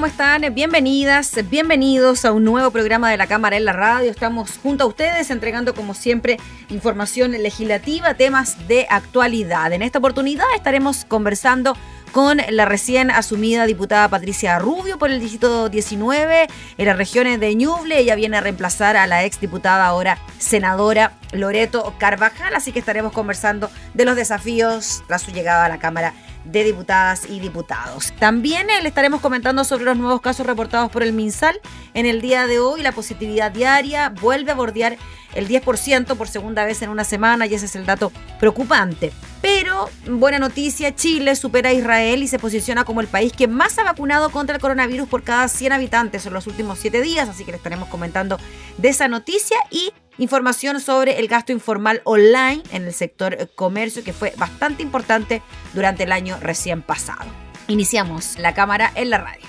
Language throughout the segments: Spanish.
¿Cómo están? Bienvenidas, bienvenidos a un nuevo programa de la Cámara en la Radio. Estamos junto a ustedes entregando, como siempre, información legislativa, temas de actualidad. En esta oportunidad estaremos conversando con la recién asumida diputada Patricia Rubio por el distrito 19 en las regiones de Ñuble. Ella viene a reemplazar a la ex diputada, ahora senadora Loreto Carvajal, así que estaremos conversando de los desafíos tras su llegada a la Cámara de Diputadas y Diputados. También eh, le estaremos comentando sobre los nuevos casos reportados por el MinSal. En el día de hoy la positividad diaria vuelve a bordear el 10% por segunda vez en una semana y ese es el dato preocupante. Pero, buena noticia, Chile supera a Israel y se posiciona como el país que más ha vacunado contra el coronavirus por cada 100 habitantes en los últimos 7 días, así que le estaremos comentando de esa noticia y información sobre el gasto informal online en el sector comercio que fue bastante importante durante el año recién pasado. Iniciamos la cámara en la radio.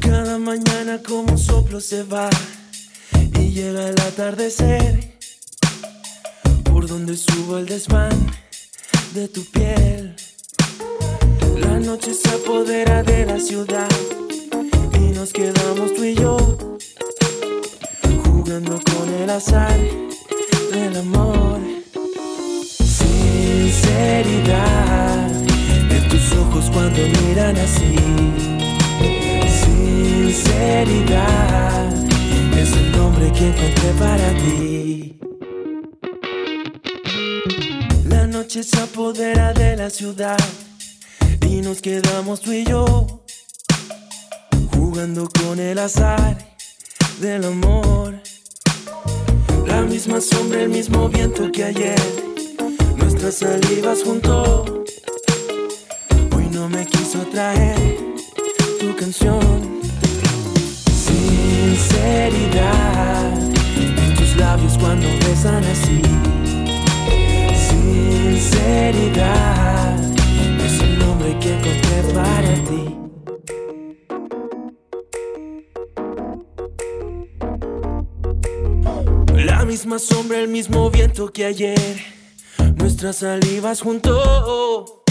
Cada mañana como un soplo se va llega el atardecer por donde subo el desván de tu piel. La noche se apodera de la ciudad y nos quedamos tú y yo jugando con el azar del amor. Sinceridad en tus ojos cuando miran así. Sinceridad es el nombre que encontré para ti. La noche se apodera de la ciudad y nos quedamos tú y yo jugando con el azar del amor. La misma sombra, el mismo viento que ayer, nuestras salivas junto. Hoy no me quiso traer tu canción. Sinceridad en tus labios cuando besan así. Sinceridad es el nombre que encontré para ti. La misma sombra, el mismo viento que ayer, nuestras salivas junto.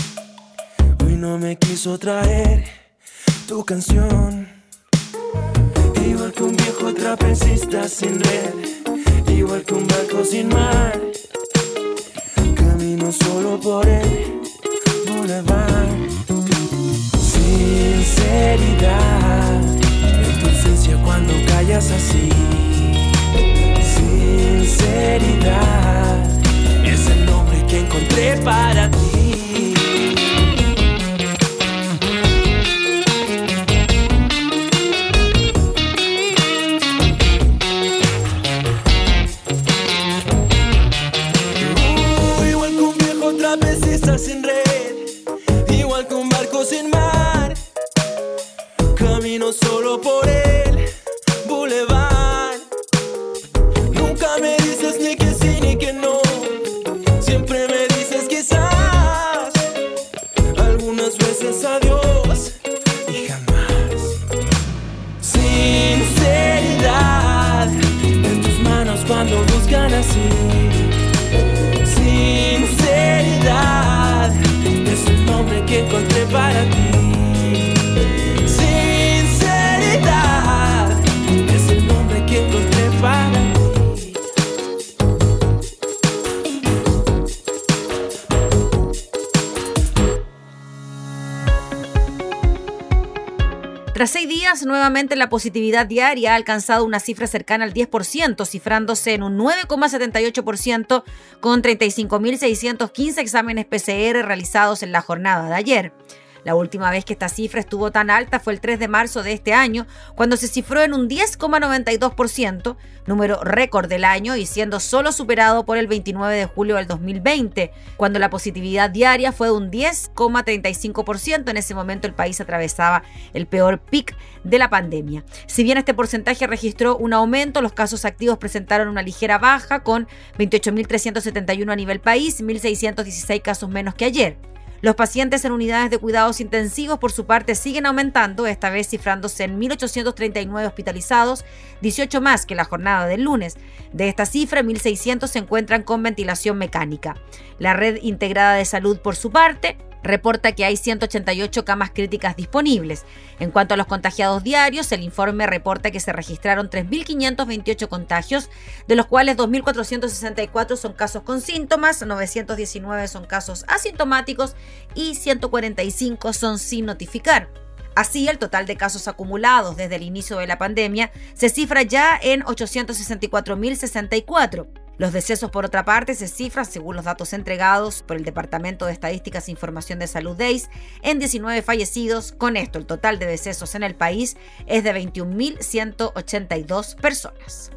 Hoy no me quiso traer tu canción. Igual que un viejo trapecista sin red, igual que un barco sin mar. Camino solo por el boulevard. Sinceridad, en tu ausencia cuando callas así. Sinceridad, es el nombre que encontré para ti. La positividad diaria ha alcanzado una cifra cercana al 10%, cifrándose en un 9,78% con 35.615 exámenes PCR realizados en la jornada de ayer. La última vez que esta cifra estuvo tan alta fue el 3 de marzo de este año, cuando se cifró en un 10,92%, número récord del año y siendo solo superado por el 29 de julio del 2020, cuando la positividad diaria fue de un 10,35%. En ese momento el país atravesaba el peor pic de la pandemia. Si bien este porcentaje registró un aumento, los casos activos presentaron una ligera baja con 28.371 a nivel país, 1.616 casos menos que ayer. Los pacientes en unidades de cuidados intensivos, por su parte, siguen aumentando, esta vez cifrándose en 1.839 hospitalizados, 18 más que la jornada del lunes. De esta cifra, 1.600 se encuentran con ventilación mecánica. La red integrada de salud, por su parte, reporta que hay 188 camas críticas disponibles. En cuanto a los contagiados diarios, el informe reporta que se registraron 3.528 contagios, de los cuales 2.464 son casos con síntomas, 919 son casos asintomáticos y 145 son sin notificar. Así, el total de casos acumulados desde el inicio de la pandemia se cifra ya en 864.064. Los decesos, por otra parte, se cifran, según los datos entregados por el Departamento de Estadísticas e Información de Salud DEIS, en 19 fallecidos. Con esto, el total de decesos en el país es de 21.182 personas.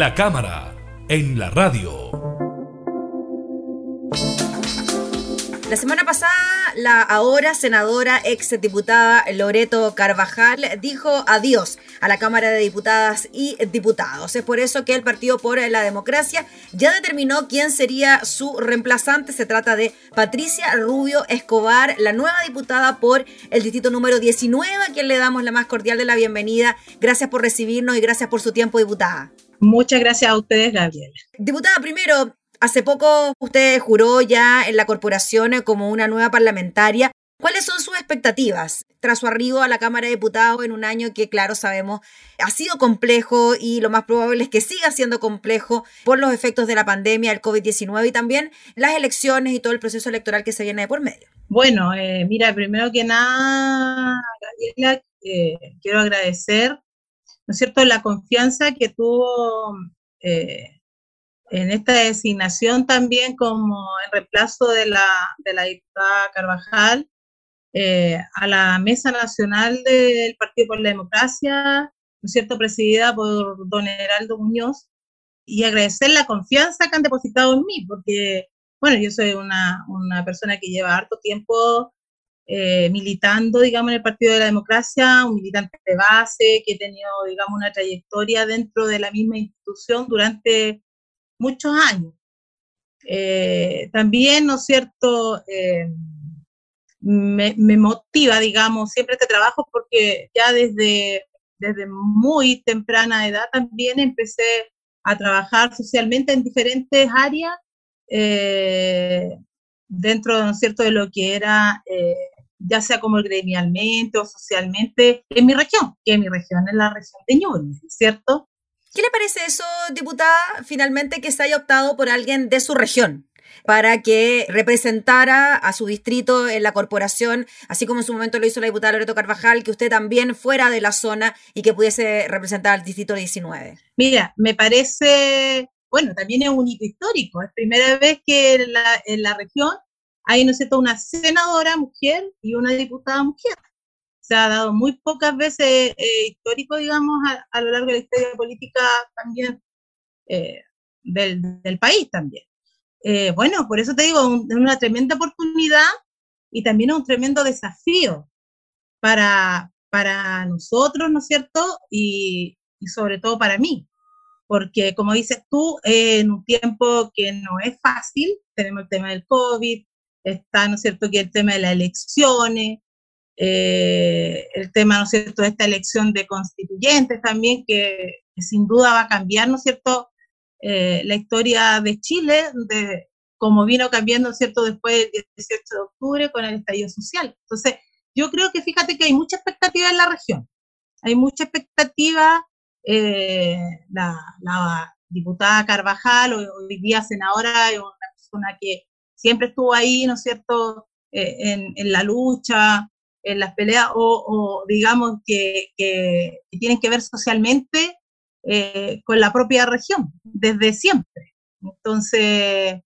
La cámara en la radio. La semana pasada la ahora senadora ex diputada Loreto Carvajal dijo adiós a la Cámara de Diputadas y Diputados. Es por eso que el Partido por la Democracia ya determinó quién sería su reemplazante. Se trata de Patricia Rubio Escobar, la nueva diputada por el distrito número 19, a quien le damos la más cordial de la bienvenida. Gracias por recibirnos y gracias por su tiempo, diputada. Muchas gracias a ustedes, Gabriela. Diputada, primero, hace poco usted juró ya en la corporación como una nueva parlamentaria. ¿Cuáles son sus expectativas tras su arribo a la Cámara de Diputados en un año que, claro, sabemos, ha sido complejo y lo más probable es que siga siendo complejo por los efectos de la pandemia, el COVID-19 y también las elecciones y todo el proceso electoral que se viene de por medio? Bueno, eh, mira, primero que nada, Gabriela, eh, quiero agradecer, ¿no es cierto?, la confianza que tuvo eh, en esta designación también como el reemplazo de la, de la diputada Carvajal eh, a la Mesa Nacional del Partido por la Democracia, ¿no es cierto?, presidida por don Heraldo Muñoz, y agradecer la confianza que han depositado en mí, porque, bueno, yo soy una, una persona que lleva harto tiempo eh, militando, digamos, en el Partido de la Democracia, un militante de base, que he tenido, digamos, una trayectoria dentro de la misma institución durante muchos años. Eh, también, ¿no es cierto?, me, motiva, digamos, siempre este trabajo porque ya desde, desde muy temprana edad también empecé a trabajar socialmente en diferentes áreas eh, dentro, ¿no es cierto?, de lo que era, eh, ya sea como gremialmente o socialmente, en mi región, que mi región es la región de Ñuble, ¿cierto? ¿Qué le parece eso, diputada, finalmente que se haya optado por alguien de su región? para que representara a su distrito en la corporación, así como en su momento lo hizo la diputada Loreto Carvajal, que usted también fuera de la zona y que pudiese representar al distrito 19. Mira, me parece, bueno, también es un hito histórico, es primera vez que en la, en la región hay, ¿no sé, una senadora mujer y una diputada mujer. Se ha dado muy pocas veces eh, histórico, digamos, a, lo largo de la historia política también eh, del, del país también. Eh, bueno, por eso te digo, es una tremenda oportunidad y también un tremendo desafío para, para nosotros, ¿no es cierto? Y, sobre todo para mí, porque como dices tú, en un tiempo que no es fácil, tenemos el tema del COVID, está, ¿no es cierto?, que el tema de las elecciones, eh, el tema, ¿no es cierto?, de esta elección de constituyentes también, que, sin duda va a cambiar, ¿no es cierto?, eh, la historia de Chile, de como vino cambiando, ¿cierto?, después del 18 de octubre con el estallido social. Entonces, yo creo que fíjate que hay mucha expectativa en la región. Hay mucha expectativa. Eh, la, diputada Carvajal, hoy día senadora, es una persona que siempre estuvo ahí, ¿no es cierto?, eh, en, la lucha, en las peleas, o, digamos que, tienen que ver socialmente eh, con la propia región, desde siempre. Entonces,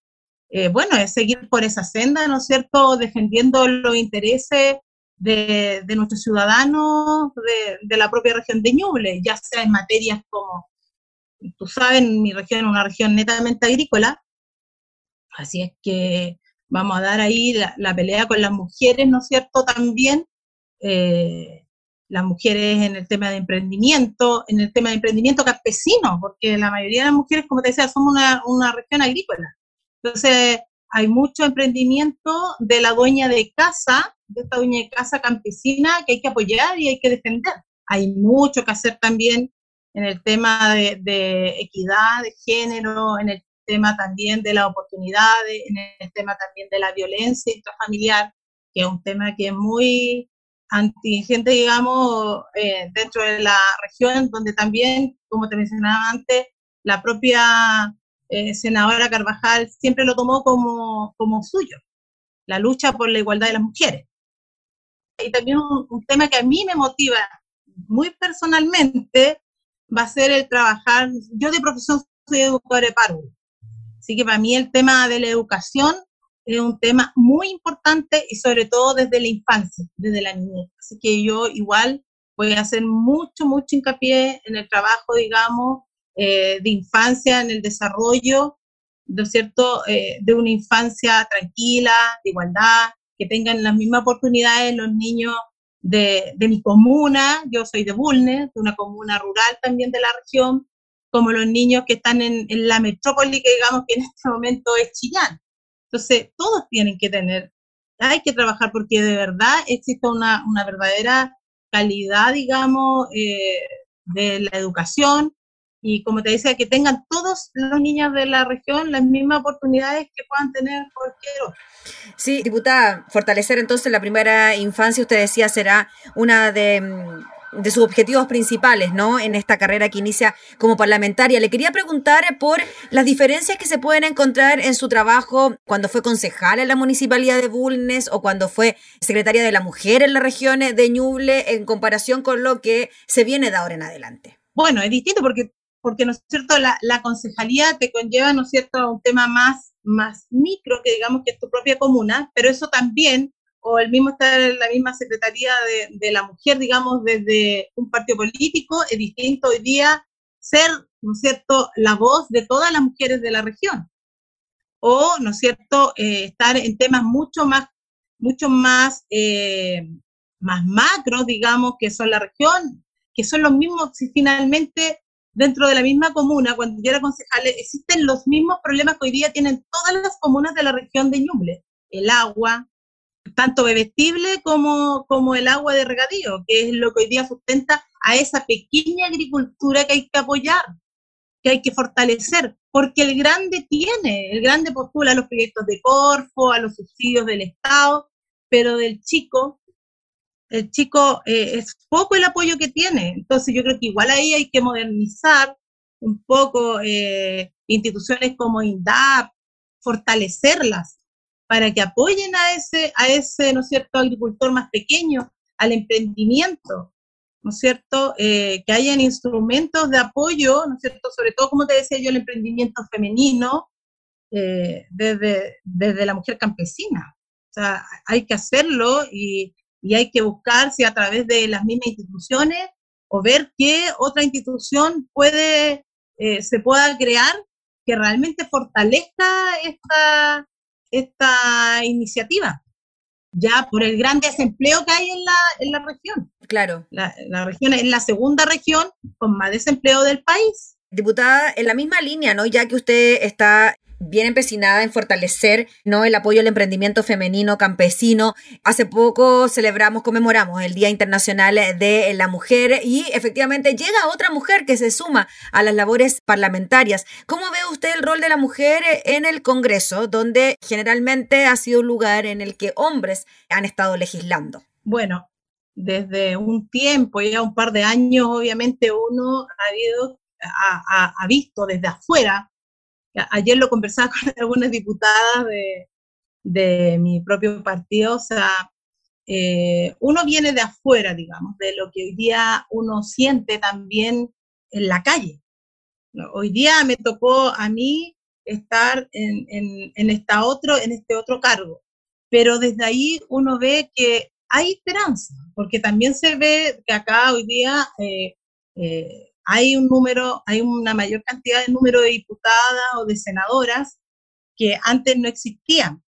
eh, bueno, es seguir por esa senda, ¿no es cierto?, defendiendo los intereses de, nuestros ciudadanos de, la propia región de Ñuble, ya sea en materias como, tú sabes, mi región es una región netamente agrícola, así es que vamos a dar ahí la, pelea con las mujeres, ¿no es cierto?, también. Eh, las mujeres en el tema de emprendimiento, en el tema de emprendimiento campesino, porque la mayoría de las mujeres, como te decía, somos una, una región agrícola. Entonces, hay mucho emprendimiento de la dueña de casa, de esta dueña de casa campesina que hay que apoyar y hay que defender. Hay mucho que hacer también en el tema de, de equidad de género, en el tema también de las oportunidades, en el tema también de la violencia intrafamiliar, que es un tema que es muy antigente, digamos, eh, dentro de la región, donde también, como te mencionaba antes, la propia eh, senadora Carvajal siempre lo tomó como, como suyo, la lucha por la igualdad de las mujeres. Y también un, tema que a mí me motiva muy personalmente va a ser el trabajar, yo de profesión soy educadora de párvulo, así que para mí el tema de la educación es un tema muy importante y sobre todo desde la infancia, desde la niñez. Así que yo igual voy a hacer mucho, mucho hincapié en el trabajo, digamos, eh, de infancia, en el desarrollo, ¿no es cierto?, eh, de una infancia tranquila, de igualdad, que tengan las mismas oportunidades los niños de, de mi comuna, yo soy de Bulnes, de una comuna rural también de la región, como los niños que están en, en la metrópoli, que digamos que en este momento es Chillán. Entonces, todos tienen que tener, hay que trabajar porque de verdad existe una, una verdadera calidad, digamos, eh, de la educación y como te decía, que tengan todos los niños de la región las mismas oportunidades que puedan tener cualquier otro. Sí, diputada, fortalecer entonces la primera infancia, usted decía, será una de mm, de sus objetivos principales, ¿no? En esta carrera que inicia como parlamentaria. Le quería preguntar por las diferencias que se pueden encontrar en su trabajo cuando fue concejal en la municipalidad de Bulnes o cuando fue secretaria de la mujer en la región de Ñuble en comparación con lo que se viene de ahora en adelante. Bueno, es distinto porque, porque ¿no es cierto?, la, la concejalía te conlleva, ¿no es cierto?, un tema más, más micro que digamos que es tu propia comuna, pero eso también o el mismo estar en la misma Secretaría de, de, la Mujer, digamos, desde un partido político, es distinto hoy día ser, ¿no es cierto?, la voz de todas las mujeres de la región. O, ¿no es cierto?, eh, estar en temas mucho más, mucho más, eh, más macros, digamos, que son la región, que son los mismos, si finalmente dentro de la misma comuna, cuando yo era concejal, existen los mismos problemas que hoy día tienen todas las comunas de la región de Ñuble. El agua, tanto bebestible como, como el agua de regadío, que es lo que hoy día sustenta a esa pequeña agricultura que hay que apoyar, que hay que fortalecer, porque el grande tiene, el grande postula a los proyectos de Corfo, a los subsidios del Estado, pero del chico, el chico eh, es poco el apoyo que tiene. Entonces yo creo que igual ahí hay que modernizar un poco eh, instituciones como INDAP, fortalecerlas, para que apoyen a ese, a ese, ¿no es cierto?, agricultor más pequeño, al emprendimiento, ¿no es cierto?, eh, que hayan instrumentos de apoyo, ¿no es cierto?, sobre todo, como te decía yo, el emprendimiento femenino eh, desde, desde la mujer campesina. O sea, hay que hacerlo y, y hay que buscar si a través de las mismas instituciones o ver qué otra institución puede, eh, se pueda crear que realmente fortalezca esta, esta iniciativa, ya por el gran desempleo que hay en la, en la región. Claro. La, la región es la segunda región con más desempleo del país. Diputada, en la misma línea, ¿no? Ya que usted está bien empecinada en fortalecer ¿no? el apoyo al emprendimiento femenino campesino. Hace poco celebramos, conmemoramos el Día Internacional de la Mujer y efectivamente llega otra mujer que se suma a las labores parlamentarias. ¿Cómo ve usted el rol de la mujer en el Congreso, donde generalmente ha sido un lugar en el que hombres han estado legislando? Bueno, desde un tiempo, ya un par de años, obviamente uno ha, habido, ha, visto desde afuera ayer lo conversaba con algunas diputadas de, de mi propio partido, o sea, eh, uno viene de afuera, digamos, de lo que hoy día uno siente también en la calle. Hoy día me tocó a mí estar en, en, esta otro, en este otro cargo, pero desde ahí uno ve que hay esperanza, porque también se ve que acá hoy día eh, eh, hay un número, hay una mayor cantidad de número de diputadas o de senadoras que antes no existían.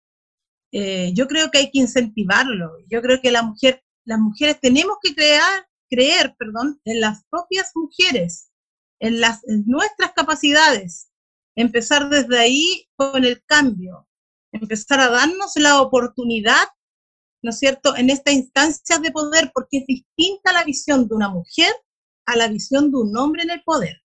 Eh, yo creo que hay que incentivarlo. Yo creo que la mujer, las mujeres tenemos que crear, creer perdón, en las propias mujeres, en, las, en nuestras capacidades. Empezar desde ahí con el cambio. Empezar a darnos la oportunidad, ¿no es cierto?, en esta instancia de poder, porque es distinta la visión de una mujer a la visión de un hombre en el poder,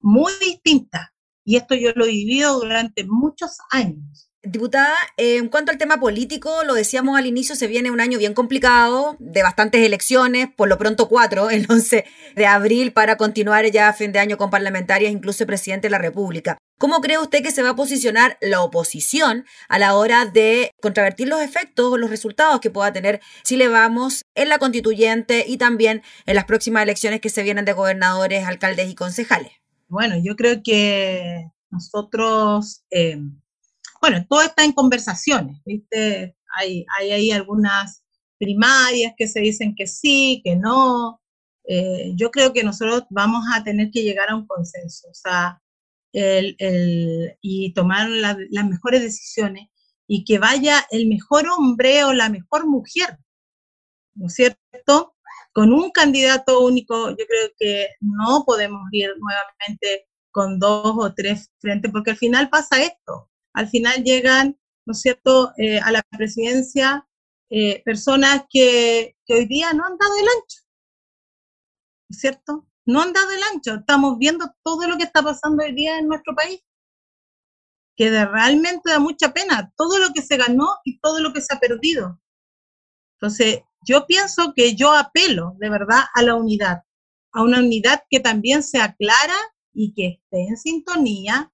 muy distinta. Y esto yo lo he vivido durante muchos años. Diputada, eh, en cuanto al tema político, lo decíamos al inicio, se viene un año bien complicado, de bastantes elecciones, por lo pronto cuatro, el 11 de abril, para continuar ya a fin de año con parlamentarias, incluso presidente de la República. ¿Cómo cree usted que se va a posicionar la oposición a la hora de contravertir los efectos o los resultados que pueda tener si le vamos en la constituyente y también en las próximas elecciones que se vienen de gobernadores, alcaldes y concejales? Bueno, yo creo que nosotros... Eh bueno, todo está en conversaciones, ¿viste? Hay, hay ahí algunas primarias que se dicen que sí, que no. Eh, yo creo que nosotros vamos a tener que llegar a un consenso, o sea, el, el, y tomar la, las mejores decisiones. y que vaya el mejor hombre o la mejor mujer, ¿no es cierto? Con un candidato único, yo creo que no podemos ir nuevamente con dos o tres frentes, porque al final pasa esto, al final llegan, ¿no es cierto?, eh, a la presidencia eh, personas que, hoy día no han dado el ancho, ¿no es cierto? No han dado el ancho, estamos viendo todo lo que está pasando hoy día en nuestro país que realmente da mucha pena todo lo que se ganó y todo lo que se ha perdido. Entonces, yo pienso que yo apelo de verdad a la unidad, a una unidad que también sea clara y que esté en sintonía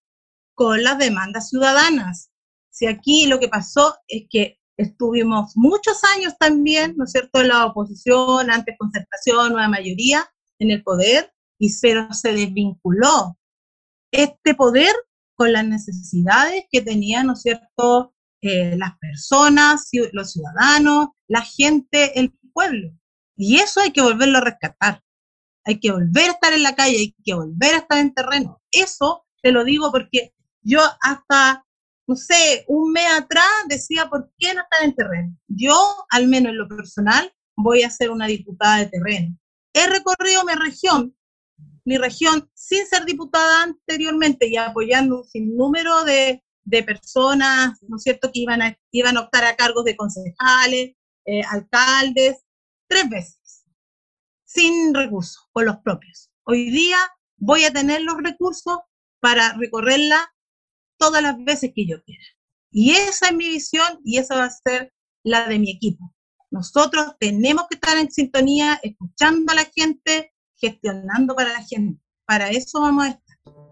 con las demandas ciudadanas. Si aquí lo que pasó es que estuvimos muchos años también, ¿no es cierto?, en la oposición, antes concertación, nueva mayoría en el poder, y pero se desvinculó este poder con las necesidades que tenían, ¿no es cierto?, eh, las personas, los ciudadanos, la gente, el pueblo. Y eso hay que volverlo a rescatar. Hay que volver a estar en la calle, hay que volver a estar en terreno. Eso te lo digo porque yo hasta, no sé, un mes atrás decía, ¿por qué no estar en terreno? Yo, al menos en lo personal, voy a ser una diputada de terreno. He recorrido mi región, mi región sin ser diputada anteriormente y apoyando un sinnúmero de, de personas, ¿no es cierto?, que iban a, iban a optar a cargos de concejales, eh, alcaldes, tres veces, sin recursos, con los propios. Hoy día voy a tener los recursos para recorrerla todas las veces que yo quiera. Y esa es mi visión y esa va a ser la de mi equipo. Nosotros tenemos que estar en sintonía, escuchando a la gente, gestionando para la gente. Para eso vamos a estar.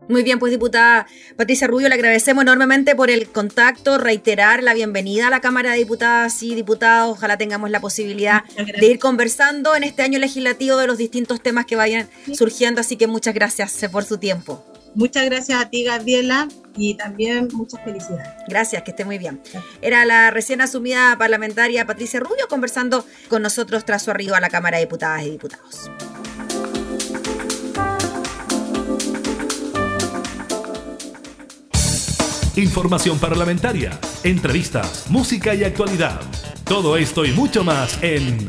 Muy bien, pues diputada Patricia Rubio, le agradecemos enormemente por el contacto, reiterar la bienvenida a la Cámara de Diputadas y Diputados. Ojalá tengamos la posibilidad de ir conversando en este año legislativo de los distintos temas que vayan surgiendo, así que muchas gracias por su tiempo. Muchas gracias a ti, Gabriela, y también muchas felicidades. Gracias, que esté muy bien. Era la recién asumida parlamentaria Patricia Rubio conversando con nosotros tras su arribo a la Cámara de Diputadas y Diputados. información parlamentaria, entrevistas, música y actualidad. Todo esto y mucho más en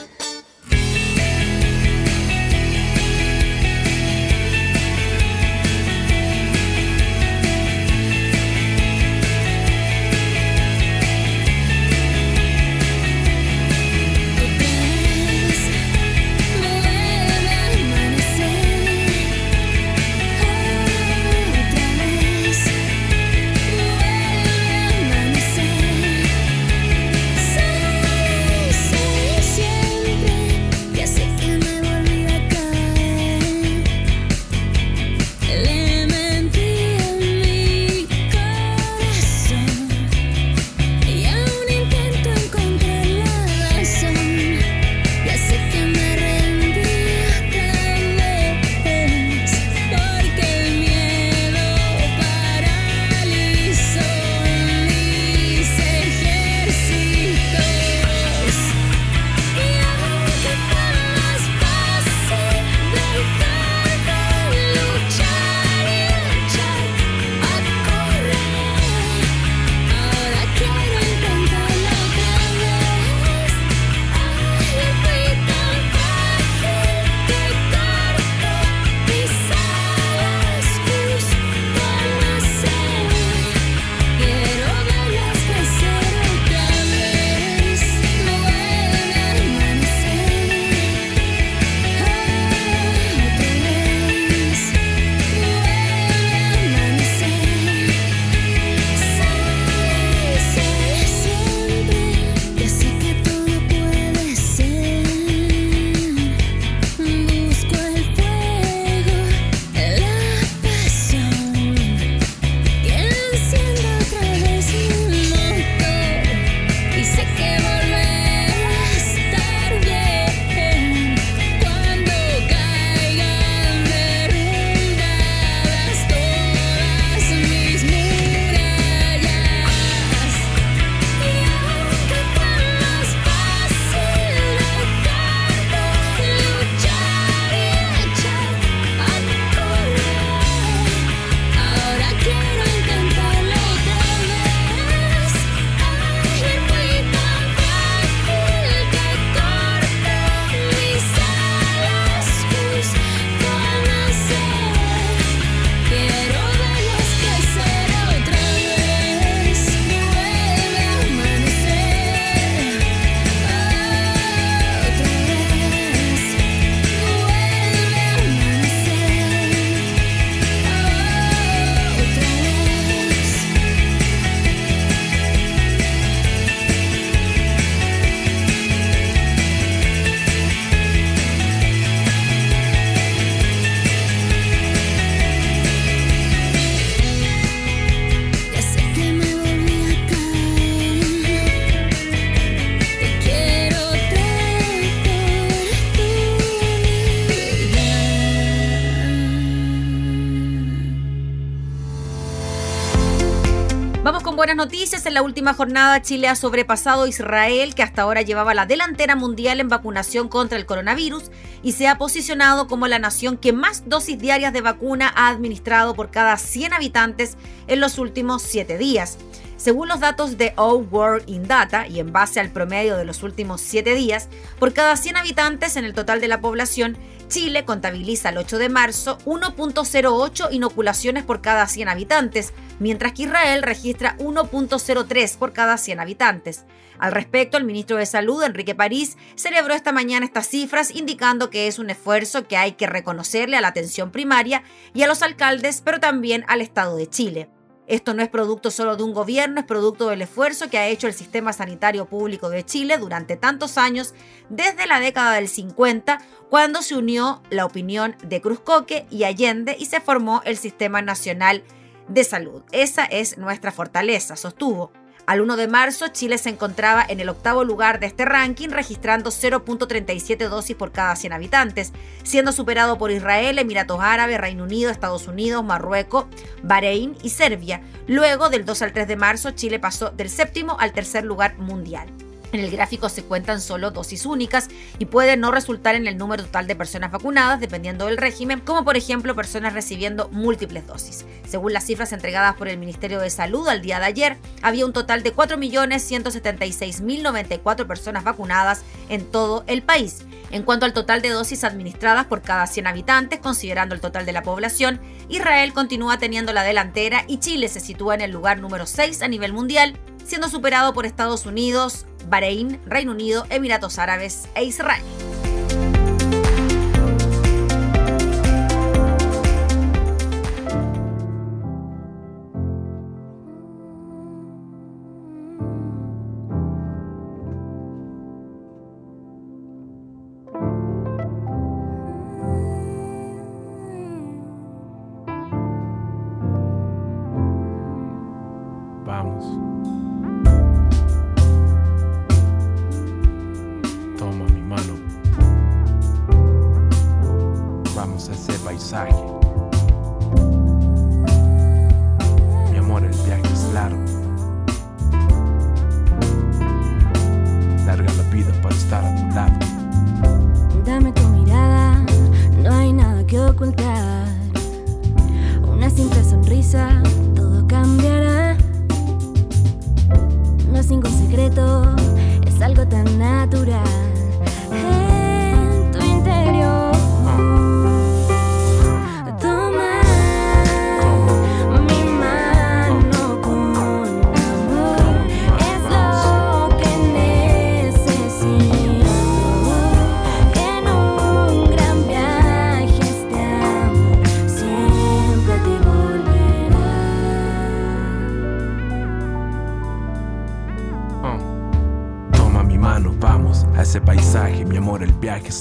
En la última jornada, Chile ha sobrepasado a Israel, que hasta ahora llevaba la delantera mundial en vacunación contra el coronavirus, y se ha posicionado como la nación que más dosis diarias de vacuna ha administrado por cada 100 habitantes en los últimos 7 días. Según los datos de All World in Data y en base al promedio de los últimos 7 días, por cada 100 habitantes en el total de la población, Chile contabiliza el 8 de marzo 1.08 inoculaciones por cada 100 habitantes, mientras que Israel registra 1.03 por cada 100 habitantes. Al respecto, el ministro de Salud, Enrique París, celebró esta mañana estas cifras, indicando que es un esfuerzo que hay que reconocerle a la atención primaria y a los alcaldes, pero también al Estado de Chile. Esto no es producto solo de un gobierno, es producto del esfuerzo que ha hecho el sistema sanitario público de Chile durante tantos años, desde la década del 50, cuando se unió la opinión de Cruzcoque y Allende y se formó el Sistema Nacional de Salud. Esa es nuestra fortaleza, sostuvo. Al 1 de marzo, Chile se encontraba en el octavo lugar de este ranking, registrando 0.37 dosis por cada 100 habitantes, siendo superado por Israel, Emiratos Árabes, Reino Unido, Estados Unidos, Marruecos, Bahrein y Serbia. Luego, del 2 al 3 de marzo, Chile pasó del séptimo al tercer lugar mundial. En el gráfico se cuentan solo dosis únicas y puede no resultar en el número total de personas vacunadas dependiendo del régimen, como por ejemplo personas recibiendo múltiples dosis. Según las cifras entregadas por el Ministerio de Salud al día de ayer, había un total de 4.176.094 personas vacunadas en todo el país. En cuanto al total de dosis administradas por cada 100 habitantes, considerando el total de la población, Israel continúa teniendo la delantera y Chile se sitúa en el lugar número 6 a nivel mundial, siendo superado por Estados Unidos, Bahrein, Reino Unido, Emiratos Árabes e Israel.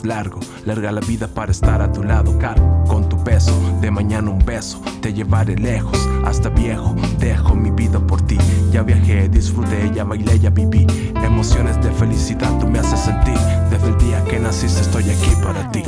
Largo, larga la vida para estar a tu lado, caro, con tu peso, de mañana un beso, te llevaré lejos, hasta viejo, dejo mi vida por ti, ya viajé, disfruté, ya bailé, ya viví, emociones de felicidad tú me haces sentir, desde el día que naciste estoy aquí para ti.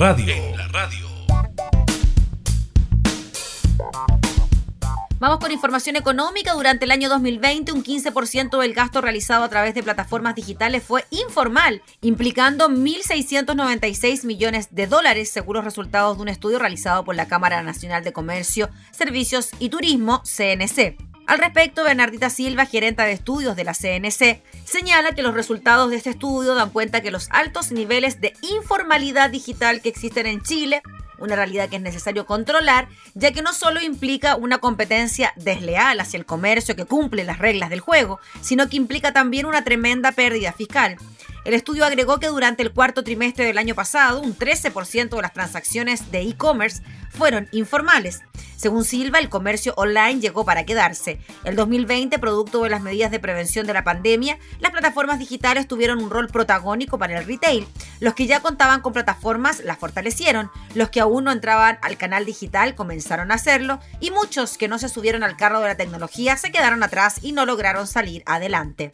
En la radio. Vamos con información económica. Durante el año 2020, un 15% del gasto realizado a través de plataformas digitales fue informal, implicando 1.696 millones de dólares, según los resultados de un estudio realizado por la Cámara Nacional de Comercio, Servicios y Turismo, CNC. Al respecto, Bernardita Silva, gerenta de estudios de la CNC, señala que los resultados de este estudio dan cuenta que los altos niveles de informalidad digital que existen en Chile una realidad que es necesario controlar, ya que no solo implica una competencia desleal hacia el comercio que cumple las reglas del juego, sino que implica también una tremenda pérdida fiscal. El estudio agregó que durante el cuarto trimestre del año pasado, un 13% de las transacciones de e-commerce fueron informales. Según Silva, el comercio online llegó para quedarse. El 2020, producto de las medidas de prevención de la pandemia, las plataformas digitales tuvieron un rol protagónico para el retail. Los que ya contaban con plataformas las fortalecieron, los que aún no entraban al canal digital comenzaron a hacerlo y muchos que no se subieron al carro de la tecnología se quedaron atrás y no lograron salir adelante.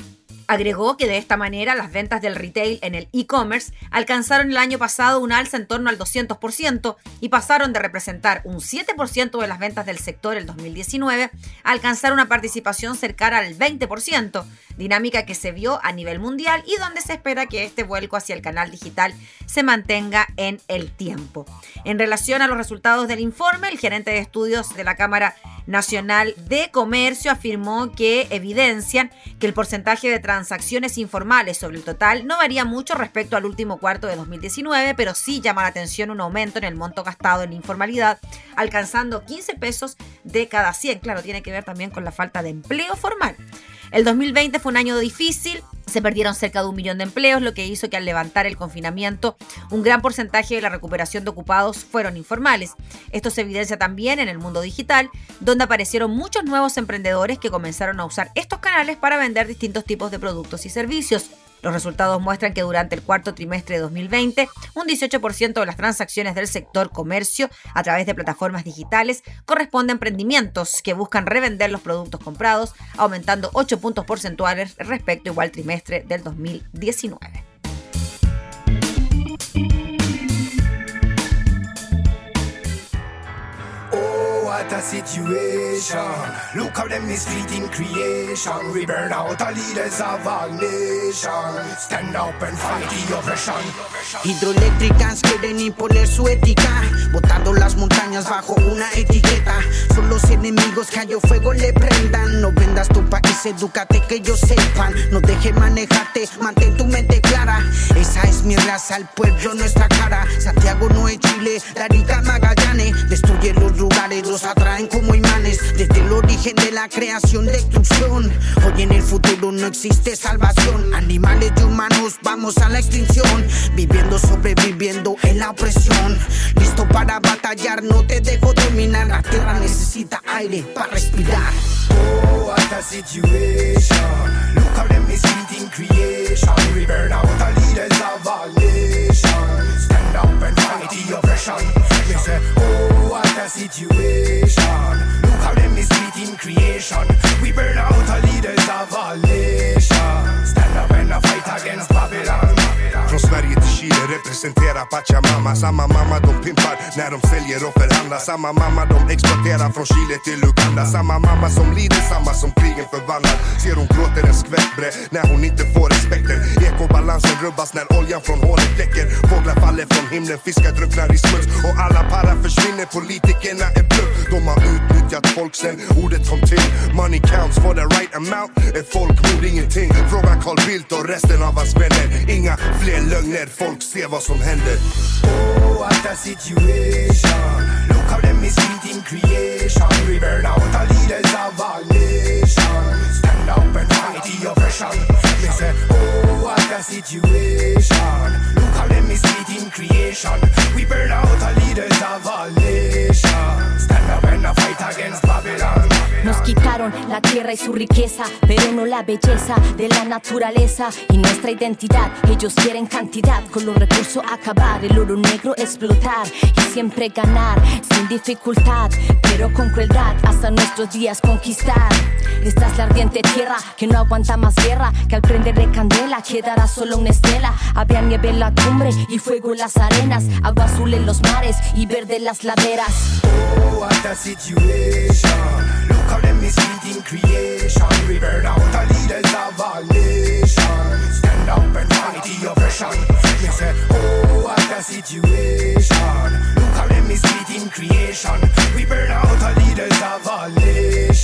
Agregó que de esta manera las ventas del retail en el e-commerce alcanzaron el año pasado un alza en torno al 200% y pasaron de representar un 7% de las ventas del sector el 2019 a alcanzar una participación cercana al 20%, dinámica que se vio a nivel mundial y donde se espera que este vuelco hacia el canal digital se mantenga en el tiempo. En relación a los resultados del informe, el gerente de estudios de la Cámara Nacional de Comercio afirmó que evidencian que el porcentaje de transacciones informales sobre el total no varía mucho respecto al último cuarto de 2019, pero sí llama la atención un aumento en el monto gastado en informalidad, alcanzando 15 pesos de cada 100. Claro, tiene que ver también con la falta de empleo formal. El 2020 fue un año difícil, se perdieron cerca de un millón de empleos, lo que hizo que al levantar el confinamiento, un gran porcentaje de la recuperación de ocupados fueron informales. Esto se evidencia también en el mundo digital, donde aparecieron muchos nuevos emprendedores que comenzaron a usar estos canales para vender distintos tipos de productos y servicios. Los resultados muestran que durante el cuarto trimestre de 2020, un 18% de las transacciones del sector comercio a través de plataformas digitales corresponde a emprendimientos que buscan revender los productos comprados, aumentando 8 puntos porcentuales respecto al igual trimestre del 2019. What a situation. Look how them is fleeting creation. We burn out the leaders of all nations. Stand up and fight the oppression. Hidroeléctricas quieren imponer su ética, botando las montañas bajo una etiqueta. Son los enemigos que a fuego le prendan. No vendas tu país, edúcate que ellos sepan. No deje manejarte, mantén tu mente clara. Esa es mi raza, el pueblo, nuestra cara. Santiago no es Chile, Darica Magallanes. Destruye los lugares, atraen como imanes desde el origen de la creación, destrucción. Hoy en el futuro no existe salvación. Animales y humanos vamos a la extinción, viviendo, sobreviviendo en la opresión. Listo para batallar, no te dejo dominar. La tierra necesita aire para respirar. Oh, what a situation. Look how them is in creation. We burn out the leaders of nations. Stand up and fight the oppression. Me say, oh, a situation. Look how them is in creation. We burn out the leaders of all nations. Stand up and fight against Babylon. Från Chile representerar Pachamama Samma mamma de pimpar när de säljer och förhandlar. Samma mamma de exploaterar från Chile till Uganda. Samma mamma som lider, samma som krigen förvandlar. Ser hon gråter en skvätt bre när hon inte får respekten. Ekobalansen rubbas när oljan från hålet läcker. Fåglar faller från himlen, fiskar drunknar i smuts. Och alla para försvinner, politikerna är bluff. De har utnyttjat folk sen ordet kom till. Money counts for the right amount. Ett folkmord, ingenting. Fråga Carl Bildt och resten av hans vänner. Inga fler lögner, folk ser vad som händer Oh, what a situation. Look how them is in creation. We burn out the leaders of all nations. Stand up and fight the oppression. Me say, oh, what a situation. Look how them is in creation. We burn out the leaders of all nations. Stand up and fight against Babylon. Nos quitaron la tierra y su riqueza, pero no la belleza de la naturaleza y nuestra identidad. Ellos quieren cantidad, con los recursos acabar, el oro negro explotar y siempre ganar sin dificultad, pero con crueldad hasta nuestros días conquistar. Esta es la ardiente tierra que no aguanta más guerra, que al prender de candela quedará solo una estela. Había nieve en la cumbre y fuego en las arenas, agua azul en los mares y verde en las laderas. Oh, what a situation. In creation. We burn out the leaders of our nation. Stand up and fight the oppression. Me say, oh, what a situation. Look how them is in creation. We burn out the leaders of our nation.